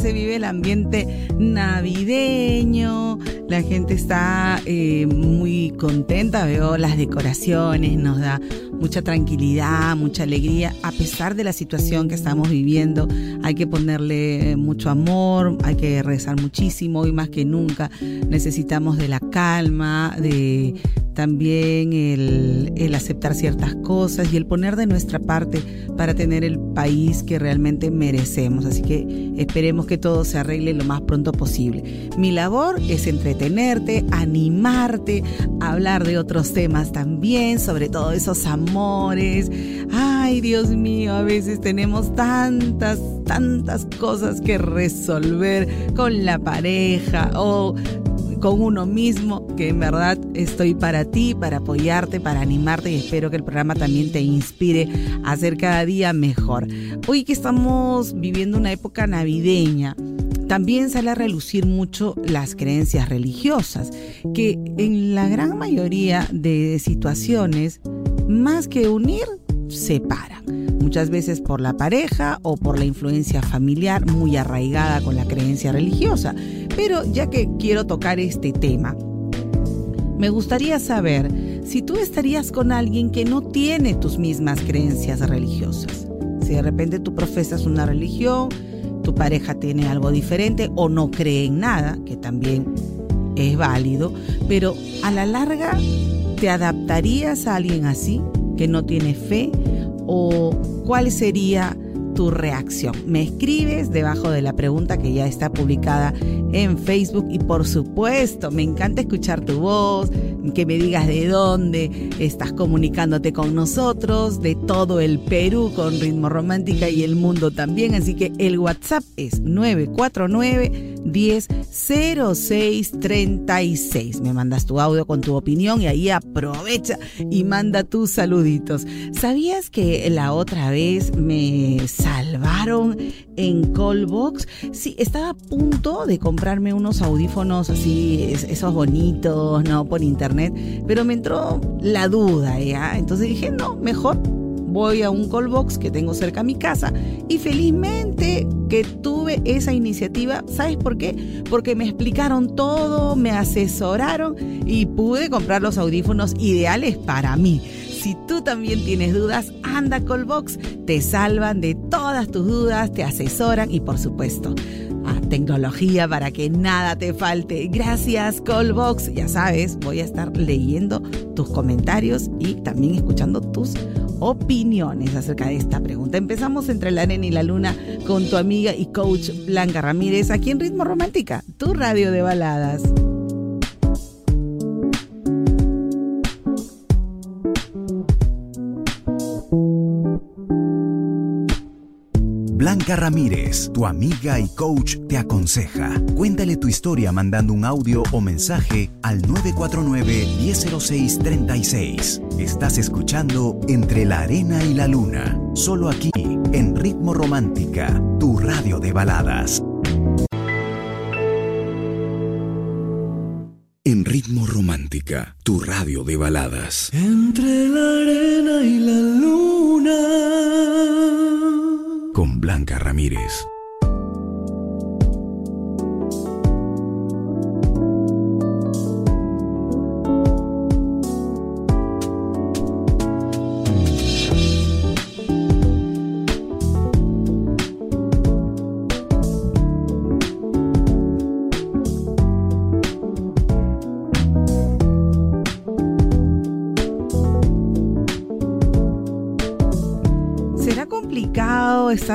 Se vive el ambiente navideño. La gente está eh, muy contenta. Veo las decoraciones. Nos da mucha tranquilidad, mucha alegría. A pesar de la situación que estamos viviendo, hay que ponerle mucho amor. Hay que rezar muchísimo. Y más que nunca necesitamos de la calma, de también el, aceptar ciertas cosas y el poner de nuestra parte para tener el país que realmente merecemos. Así que esperemos que todo se arregle lo más pronto posible. Mi labor es entretenerte, animarte, hablar de otros temas también, sobre todo esos amores. Ay, Dios mío, a veces tenemos tantas, tantas cosas que resolver con la pareja o con uno mismo, que en verdad estoy para ti, para apoyarte, para animarte y espero que el programa también te inspire a ser cada día mejor. Hoy que estamos viviendo una época navideña, también sale a relucir mucho las creencias religiosas, que en la gran mayoría de situaciones, más que unir, separan. Muchas veces por la pareja o por la influencia familiar muy arraigada con la creencia religiosa. Pero ya que quiero tocar este tema, me gustaría saber si tú estarías con alguien que no tiene tus mismas creencias religiosas. Si de repente tú profesas una religión, tu pareja tiene algo diferente o no cree en nada, que también es válido, pero a la larga, ¿te adaptarías a alguien así, que no tiene fe? ¿O cuál sería tu reacción. Me escribes debajo de la pregunta que ya está publicada en Facebook y por supuesto me encanta escuchar tu voz, que me digas de dónde estás comunicándote con nosotros, de todo el Perú con ritmo romántica y el mundo también. Así que el WhatsApp es 949 10 36. Me mandas tu audio con tu opinión y ahí aprovecha y manda tus saluditos. ¿Sabías que la otra vez me salvaron en Callbox? Sí, estaba a punto de comprarme unos audífonos así, esos bonitos, ¿no? Por internet, pero me entró la duda, ¿ya? Entonces dije, no, mejor voy a un callbox que tengo cerca a mi casa y felizmente que tuve esa iniciativa. ¿Sabes por qué? Porque me explicaron todo, me asesoraron y pude comprar los audífonos ideales para mí. Si tú también tienes dudas, anda a Callbox, te salvan de todas tus dudas, te asesoran y por supuesto, a tecnología para que nada te falte. Gracias Callbox, ya sabes, voy a estar leyendo tus comentarios y también escuchando tus opiniones acerca de esta pregunta. Empezamos entre la arena y la luna con tu amiga y coach Blanca Ramírez aquí en Ritmo Romántica, tu radio de baladas. Ramírez, tu amiga y coach, te aconseja. Cuéntale tu historia mandando un audio o mensaje al 949-1006-36. Estás escuchando Entre la Arena y la Luna, solo aquí, en Ritmo Romántica, tu radio de baladas. En Ritmo Romántica, tu radio de baladas. Entre la arena y la luna. Ramírez.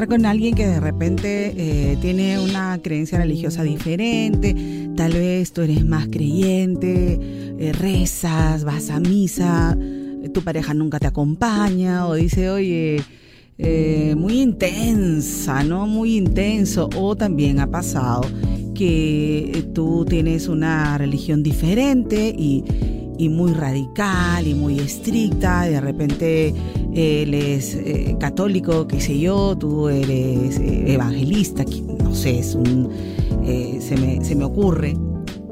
Con alguien que de repente eh, tiene una creencia religiosa diferente, tal vez tú eres más creyente, eh, rezas, vas a misa, tu pareja nunca te acompaña o dice, oye, eh, muy intensa, ¿no? Muy intenso. O también ha pasado que tú tienes una religión diferente y, muy radical y muy estricta. De repente él es eh, católico, qué sé yo, tú eres eh, evangelista, no sé, es un, se, me, se me ocurre.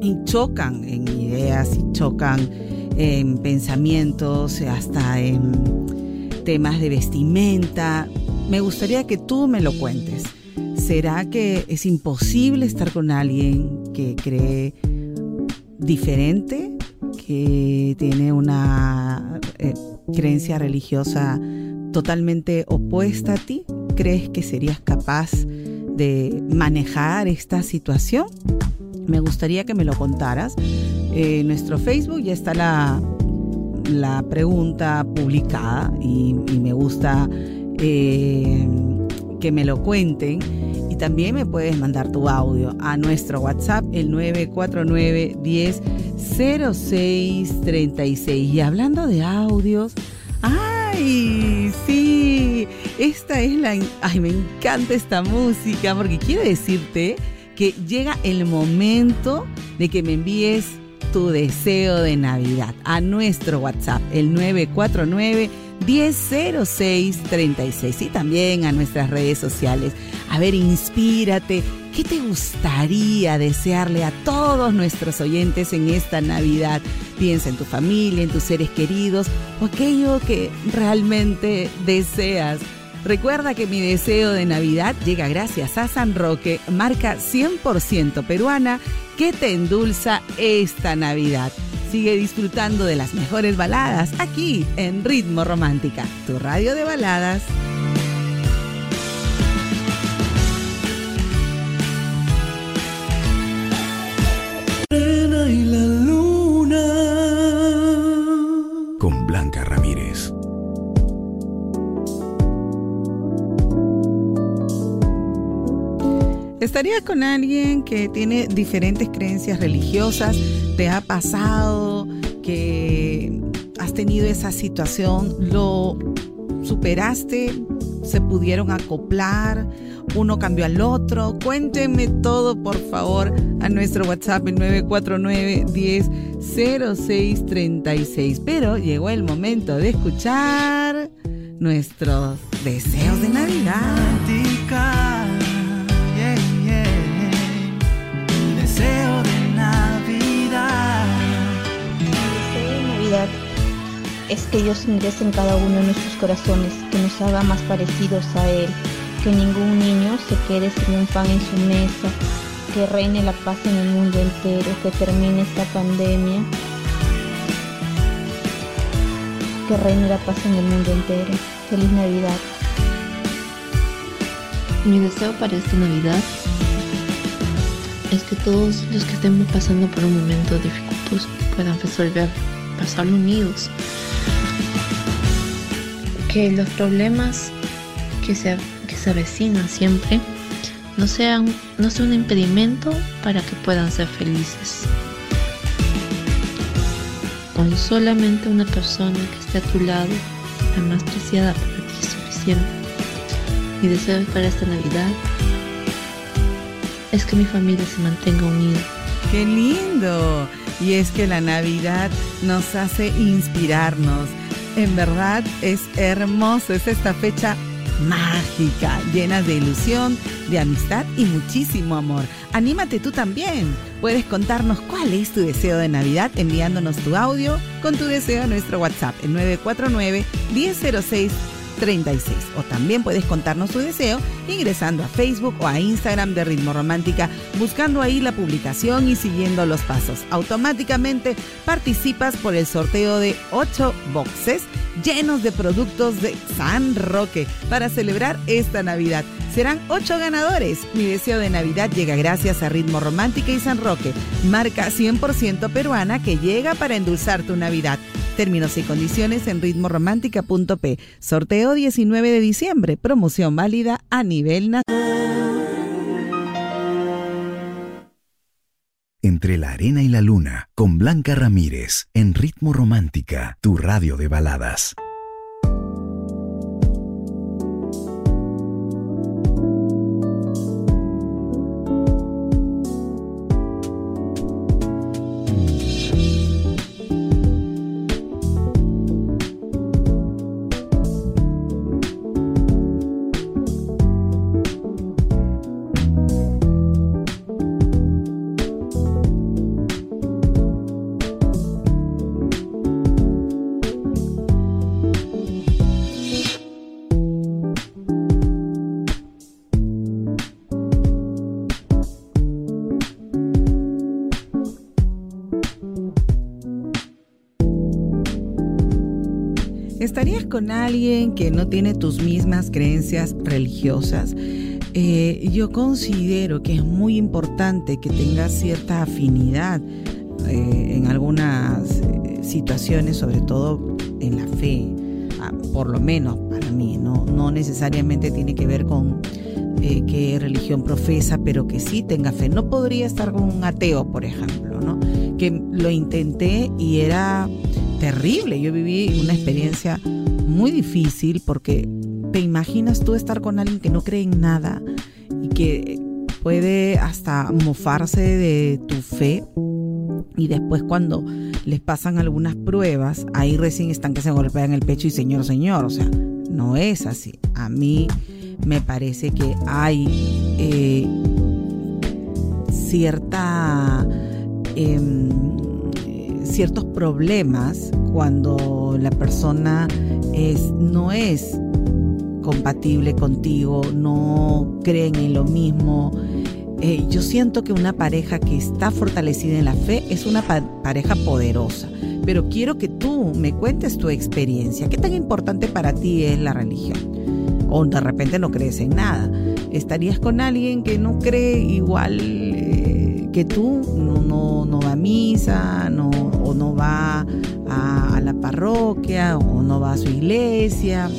Y chocan en ideas y chocan en pensamientos, hasta en temas de vestimenta. Me gustaría que tú me lo cuentes. ¿Será que es imposible estar con alguien que cree diferente, que tiene una eh, creencia religiosa totalmente opuesta a ti? ¿Crees que serías capaz de manejar esta situación? Me gustaría que me lo contaras. en nuestro Facebook ya está la, la pregunta publicada y, me gusta eh, que me lo cuenten. Y también me puedes mandar tu audio a nuestro WhatsApp, el 949 10 0636. Y hablando de audios, ¡ay! Sí, esta es la. ¡Ay, me encanta esta música! Porque quiero decirte que llega el momento de que me envíes tu deseo de Navidad a nuestro WhatsApp, el 949 100636 y también a nuestras redes sociales. A ver, inspírate. ¿Qué te gustaría desearle a todos nuestros oyentes en esta Navidad? Piensa en tu familia, en tus seres queridos o aquello que realmente deseas. Recuerda que mi deseo de Navidad llega gracias a San Roque, marca 100% peruana que te endulza esta Navidad. Sigue disfrutando de las mejores baladas aquí en Ritmo Romántica, tu radio de baladas. ¿Estaría con alguien que tiene diferentes creencias religiosas? ¿Te ha pasado que has tenido esa situación? ¿Lo superaste? ¿Se pudieron acoplar? ¿Uno cambió al otro? Cuéntenme todo, por favor, a nuestro WhatsApp en 949 10 0636. Pero llegó el momento de escuchar nuestros deseos de Navidad. Es que Dios ingrese en cada uno de nuestros corazones, que nos haga más parecidos a Él, que ningún niño se quede sin un pan en su mesa, que reine la paz en el mundo entero, que termine esta pandemia, que reine la paz en el mundo entero. Feliz Navidad. Mi deseo para esta Navidad es que todos los que estemos pasando por un momento dificultoso puedan resolver, pasarlo unidos que los problemas que se, que se avecinan siempre no sean, no un impedimento para que puedan ser felices. Con solamente una persona que esté a tu lado, la más preciada para ti es suficiente. Mi deseo para esta Navidad es que mi familia se mantenga unida. ¡Qué lindo! Y es que la Navidad nos hace inspirarnos en verdad es hermoso, es esta fecha mágica, llena de ilusión, de amistad y muchísimo amor. Anímate tú también. Puedes contarnos cuál es tu deseo de Navidad enviándonos tu audio con tu deseo a nuestro WhatsApp, el 949 1006 36. O también puedes contarnos tu deseo ingresando a Facebook o a Instagram de Ritmo Romántica, buscando ahí la publicación y siguiendo los pasos. Automáticamente participas por el sorteo de 8 boxes llenos de productos de San Roque para celebrar esta Navidad. Serán 8 ganadores. Mi deseo de Navidad llega gracias a Ritmo Romántica y San Roque, marca 100% peruana que llega para endulzar tu Navidad. Términos y condiciones en ritmoromántica.p. Sorteo 19 de diciembre. Promoción válida a nivel nacional. Entre la arena y la luna, con Blanca Ramírez, en Ritmo Romántica, tu radio de baladas. ¿Estarías con alguien que no tiene tus mismas creencias religiosas? Eh, yo considero que es muy importante que tengas cierta afinidad eh, en algunas eh, situaciones, sobre todo en la fe, ah, por lo menos para mí, no, no necesariamente tiene que ver con qué religión profesa, pero que sí tenga fe. No podría estar con un ateo, por ejemplo, ¿no? que lo intenté y era terrible. Yo viví una experiencia muy difícil porque te imaginas tú estar con alguien que no cree en nada y que puede hasta mofarse de tu fe y después cuando les pasan algunas pruebas, ahí recién están que se golpean el pecho y señor, señor, o sea, no es así. A mí me parece que hay eh, cierta... Em, ciertos problemas cuando la persona es, no es compatible contigo, no creen en lo mismo. Eh, yo siento que una pareja que está fortalecida en la fe es una pareja poderosa, pero quiero que tú me cuentes tu experiencia. ¿Qué tan importante para ti es la religión? O de repente no crees en nada. ¿Estarías con alguien que no cree igual que tú? No, no, no va a misa, no, o no va a, la parroquia o no va a su iglesia,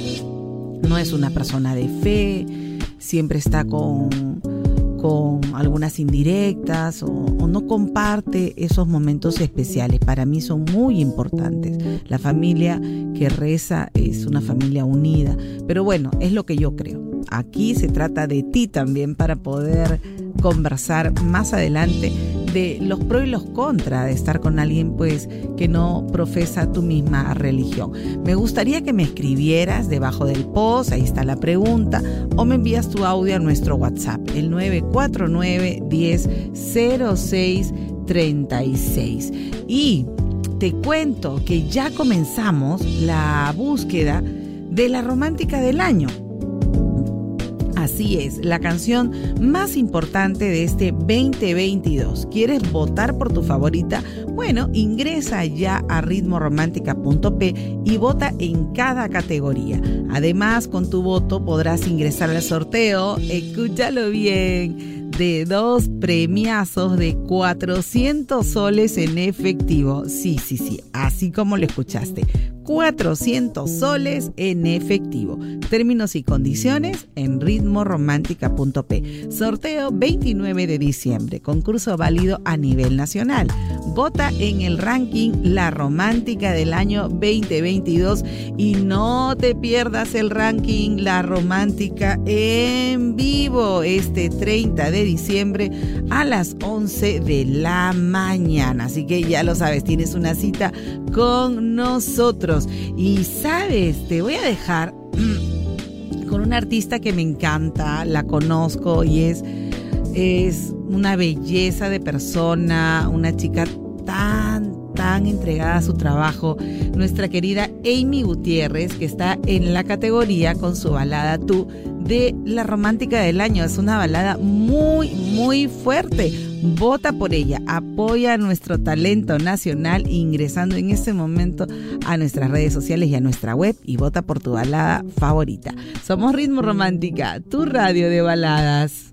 no es una persona de fe, siempre está con, con algunas indirectas o, o, no comparte esos momentos especiales. Para mí son muy importantes. La familia que reza es una familia unida. Pero bueno, es lo que yo creo. Aquí se trata de ti también para poder conversar más adelante de los pros y los contras de estar con alguien pues que no profesa tu misma religión. Me gustaría que me escribieras debajo del post, ahí está la pregunta, o me envías tu audio a nuestro WhatsApp, el 949 10 06 36. Y te cuento que ya comenzamos la búsqueda de la romántica del año. Así es, la canción más importante de este 2022. ¿Quieres votar por tu favorita? Bueno, ingresa ya a ritmoromántica.p y vota en cada categoría. Además, con tu voto podrás ingresar al sorteo, escúchalo bien, de dos premiazos de 400 soles en efectivo. Sí, sí, sí, así como lo escuchaste 400 soles en efectivo. Términos y condiciones en ritmoromántica.p. Sorteo 29 de diciembre. Concurso válido a nivel nacional. Vota en el ranking La Romántica del año 2022 y no te pierdas el ranking La Romántica en vivo este 30 de diciembre a las 11 de la mañana. Así que ya lo sabes, tienes una cita con nosotros. Y sabes, te voy a dejar con una artista que me encanta, la conozco y es, es una belleza de persona, una chica tan, tan entregada a su trabajo, nuestra querida Amy Gutiérrez, que está en la categoría con su balada Tú de la romántica del año. Es una balada muy, muy fuerte Vota por ella, apoya nuestro talento nacional ingresando en este momento a nuestras redes sociales y a nuestra web y vota por tu balada favorita. Somos Ritmo Romántica, tu radio de baladas.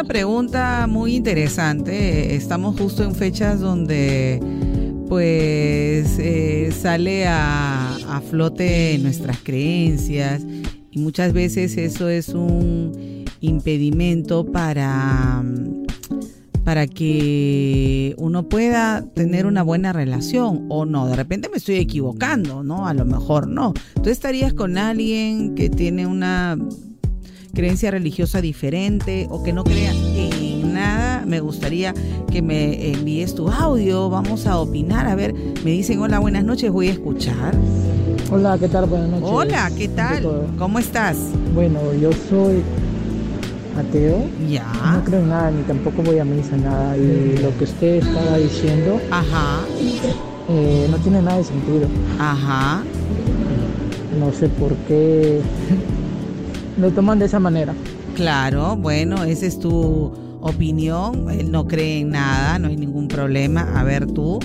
Una pregunta muy interesante. Estamos justo en fechas donde pues eh, sale a, a flote nuestras creencias y muchas veces eso es un impedimento para para que uno pueda tener una buena relación o no. De repente me estoy equivocando, ¿no? A lo mejor no. Tú estarías con alguien que tiene una creencia religiosa diferente o que no crea en nada, me gustaría que me envíes tu audio, vamos a opinar, a ver, me dicen hola, buenas noches, voy a escuchar. Hola, ¿qué tal? Buenas noches. Hola, ¿qué tal? ¿Cómo estás? Bueno, yo soy ateo. Ya. No creo en nada, ni tampoco voy a misa, nada. Y lo que usted estaba diciendo Ajá, eh, no tiene nada de sentido. ajá. No sé por qué lo toman de esa manera. Claro, bueno, esa es tu opinión. Él no cree en nada, no hay ningún problema. A ver tú.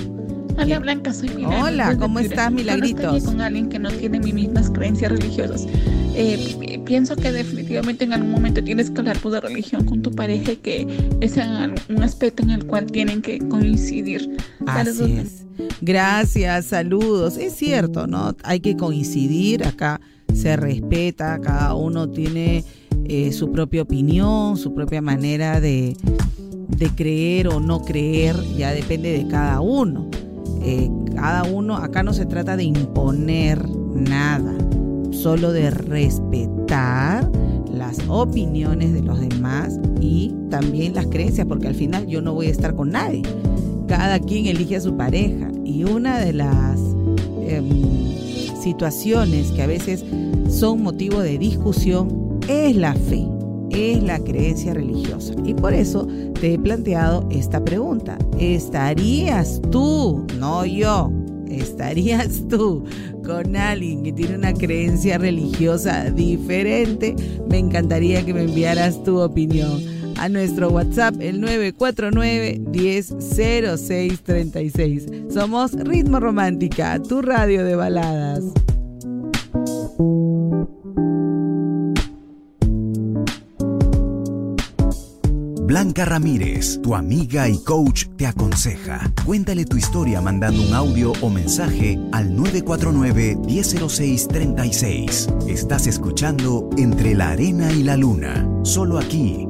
Hola Blanca, soy. Hola, ¿cómo estás, Yo no Milagritos? estaría con alguien que no tiene mis mismas creencias religiosas. Eh, pi- pienso que definitivamente en algún momento tienes que hablar de religión con tu pareja que es un aspecto en el cual tienen que coincidir. Saludos. Así es. Gracias, saludos. Es cierto, ¿no? Hay que coincidir, acá se respeta, cada uno tiene eh, su propia opinión, su propia manera de, de creer o no creer, ya depende de cada uno. Eh, cada uno, acá no se trata de imponer nada, solo de respetar las opiniones de los demás y también las creencias, porque al final yo no voy a estar con nadie. Cada quien elige a su pareja y una de las em, situaciones que a veces son motivo de discusión es la fe, es la creencia religiosa. Y por eso te he planteado esta pregunta. ¿Estarías tú, no yo, estarías tú con alguien que tiene una creencia religiosa diferente? Me encantaría que me enviaras tu opinión a nuestro WhatsApp el 949 100636. Somos Ritmo Romántica, tu radio de baladas. Blanca Ramírez, tu amiga y coach, te aconseja. Cuéntale tu historia mandando un audio o mensaje al 949-100636. Estás escuchando Entre la Arena y la Luna, solo aquí,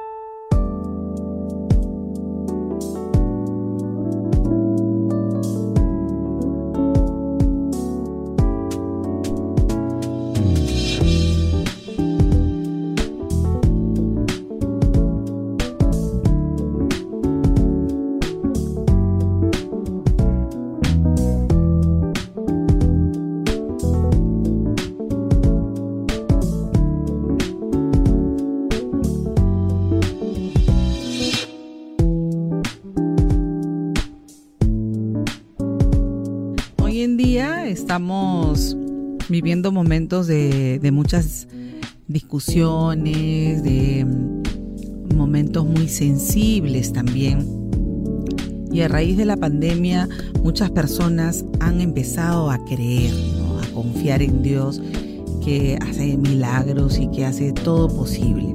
Estamos viviendo momentos de, muchas discusiones, de mm, momentos muy sensibles también. Y a raíz de la pandemia, muchas personas han empezado a creer, a confiar en Dios, que hace milagros y que hace todo posible.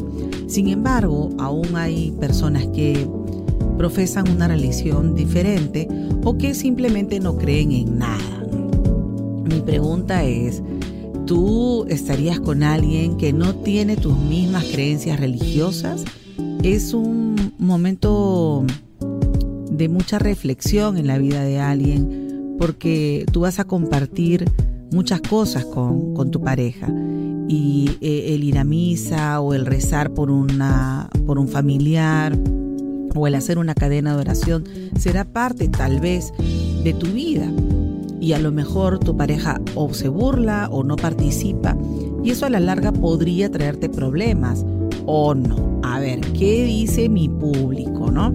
Sin embargo, aún hay personas que profesan una religión diferente o que simplemente no creen en nada. Pregunta es, ¿tú estarías con alguien que no tiene tus mismas creencias religiosas? Es un momento de mucha reflexión en la vida de alguien porque tú vas a compartir muchas cosas con, con tu pareja y eh, el ir a misa o el rezar por, una, por un familiar o el hacer una cadena de oración será parte tal vez de tu vida y a lo mejor tu pareja o se burla o no participa y eso a la larga podría traerte problemas o no. A ver, ¿qué dice mi público, no?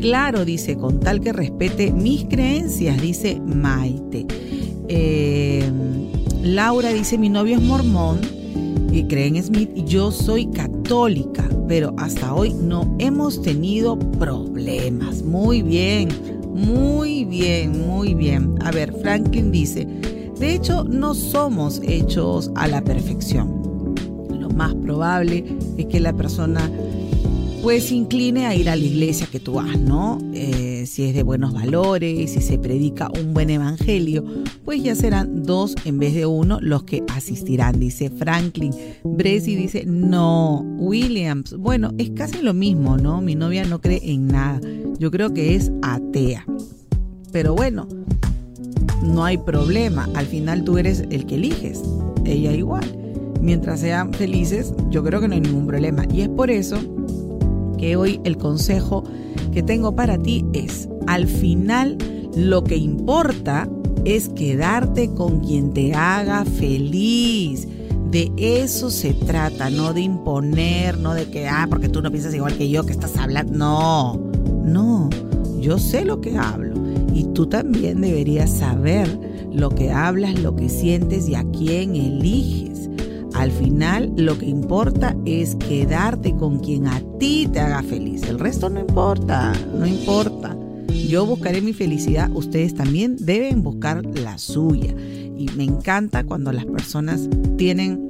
Claro, dice, con tal que respete mis creencias, dice Maite. Eh, Laura dice, mi novio es mormón y creen Smith, yo soy católica, pero hasta hoy no hemos tenido problemas. Muy bien, muy bien, muy bien. A ver, Franklin dice, de hecho no somos hechos a la perfección. Lo más probable es que la persona pues incline a ir a la iglesia que tú vas, ¿no? Eh, si es de buenos valores, si se predica un buen evangelio, pues ya serán dos en vez de uno los que asistirán, dice Franklin. Bresi dice, no, Williams, bueno, es casi lo mismo, ¿no? Mi novia no cree en nada, yo creo que es atea. Pero bueno, no hay problema, al final tú eres el que eliges, ella igual. Mientras sean felices, yo creo que no hay ningún problema. Y es por eso que hoy el consejo que tengo para ti es, al final lo que importa es quedarte con quien te haga feliz. De eso se trata, no de imponer, no de que, ah, porque tú no piensas igual que yo, que estás hablando. No, no, yo sé lo que hablo y tú también deberías saber lo que hablas, lo que sientes y a quién eliges. Al final lo que importa es quedarte con quien a ti te haga feliz. El resto no importa, no importa. Yo buscaré mi felicidad, ustedes también deben buscar la suya. Y me encanta cuando las personas tienen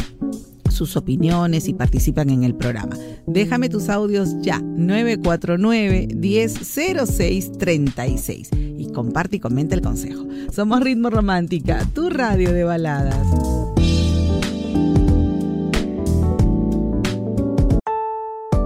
sus opiniones y participan en el programa. Déjame tus audios ya, 949-100636. Y comparte y comenta el consejo. Somos Ritmo Romántica, tu radio de baladas.